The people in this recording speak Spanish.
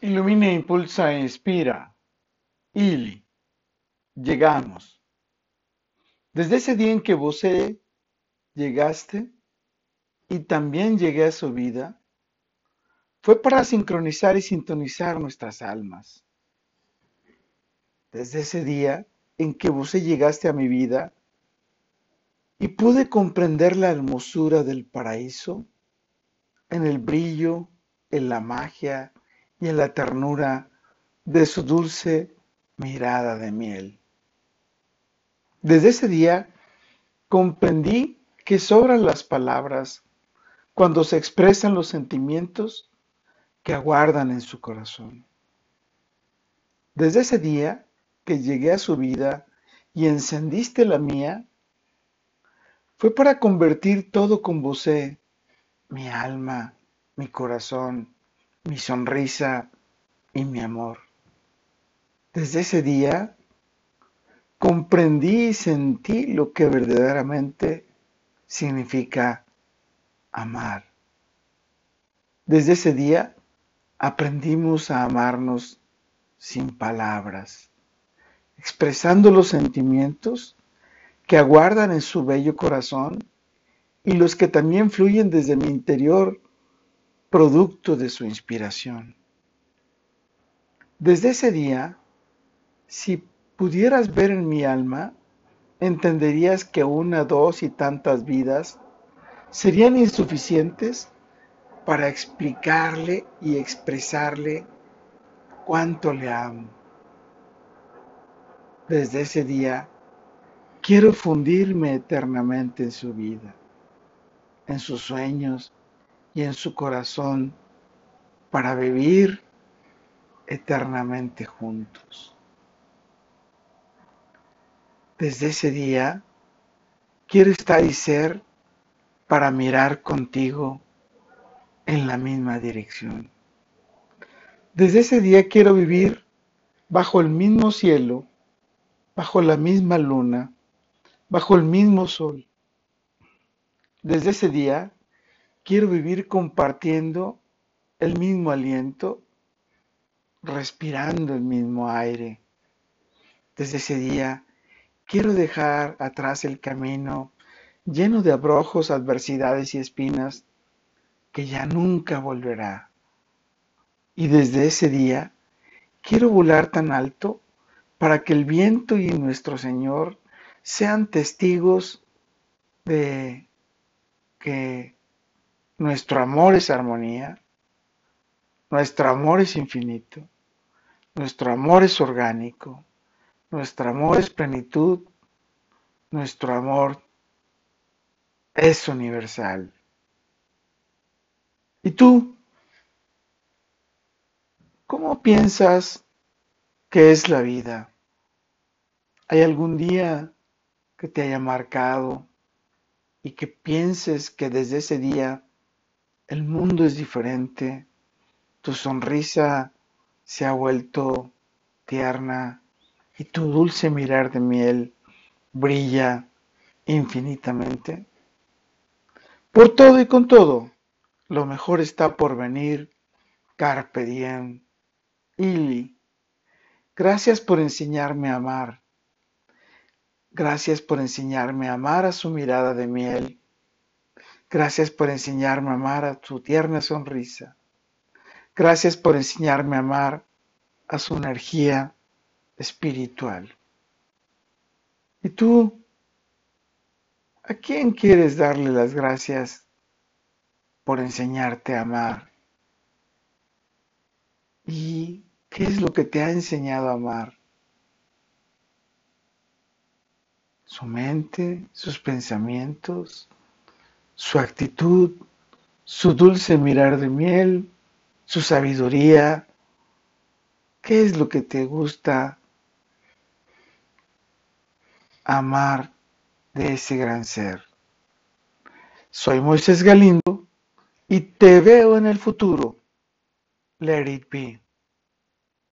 Ilumina, impulsa e inspira. Ili. Llegamos. Desde ese día en que vos llegaste y también llegué a su vida, fue para sincronizar y sintonizar nuestras almas. Desde ese día en que vos llegaste a mi vida y pude comprender la hermosura del paraíso en el brillo, en la magia y en la ternura de su dulce mirada de miel. Desde ese día comprendí que sobran las palabras cuando se expresan los sentimientos que aguardan en su corazón. Desde ese día que llegué a su vida y encendiste la mía, fue para convertir todo con vos, mi alma, mi corazón, mi sonrisa y mi amor. Desde ese día comprendí y sentí lo que verdaderamente significa amar. Desde ese día aprendimos a amarnos sin palabras, expresando los sentimientos que aguardan en su bello corazón y los que también fluyen desde mi interior producto de su inspiración. Desde ese día, si pudieras ver en mi alma, entenderías que una, dos y tantas vidas serían insuficientes para explicarle y expresarle cuánto le amo. Desde ese día, quiero fundirme eternamente en su vida, en sus sueños, y en su corazón para vivir eternamente juntos. Desde ese día, quiero estar y ser para mirar contigo en la misma dirección. Desde ese día quiero vivir bajo el mismo cielo, bajo la misma luna, bajo el mismo sol. Desde ese día Quiero vivir compartiendo el mismo aliento, respirando el mismo aire. Desde ese día quiero dejar atrás el camino lleno de abrojos, adversidades y espinas que ya nunca volverá. Y desde ese día quiero volar tan alto para que el viento y nuestro Señor sean testigos de que nuestro amor es armonía, nuestro amor es infinito, nuestro amor es orgánico, nuestro amor es plenitud, nuestro amor es universal. ¿Y tú? ¿Cómo piensas que es la vida? ¿Hay algún día que te haya marcado y que pienses que desde ese día el mundo es diferente, tu sonrisa se ha vuelto tierna y tu dulce mirar de miel brilla infinitamente. Por todo y con todo, lo mejor está por venir. Carpe diem. Ili. Gracias por enseñarme a amar. Gracias por enseñarme a amar a su mirada de miel Gracias por enseñarme a amar a su tierna sonrisa. Gracias por enseñarme a amar a su energía espiritual. ¿Y tú? ¿A quién quieres darle las gracias por enseñarte a amar? ¿Y qué es lo que te ha enseñado a amar? Su mente, sus pensamientos, su actitud, su dulce mirar de miel, su sabiduría. ¿Qué es lo que te gusta amar de ese gran ser? Soy Moisés Galindo y te veo en el futuro. Let it be.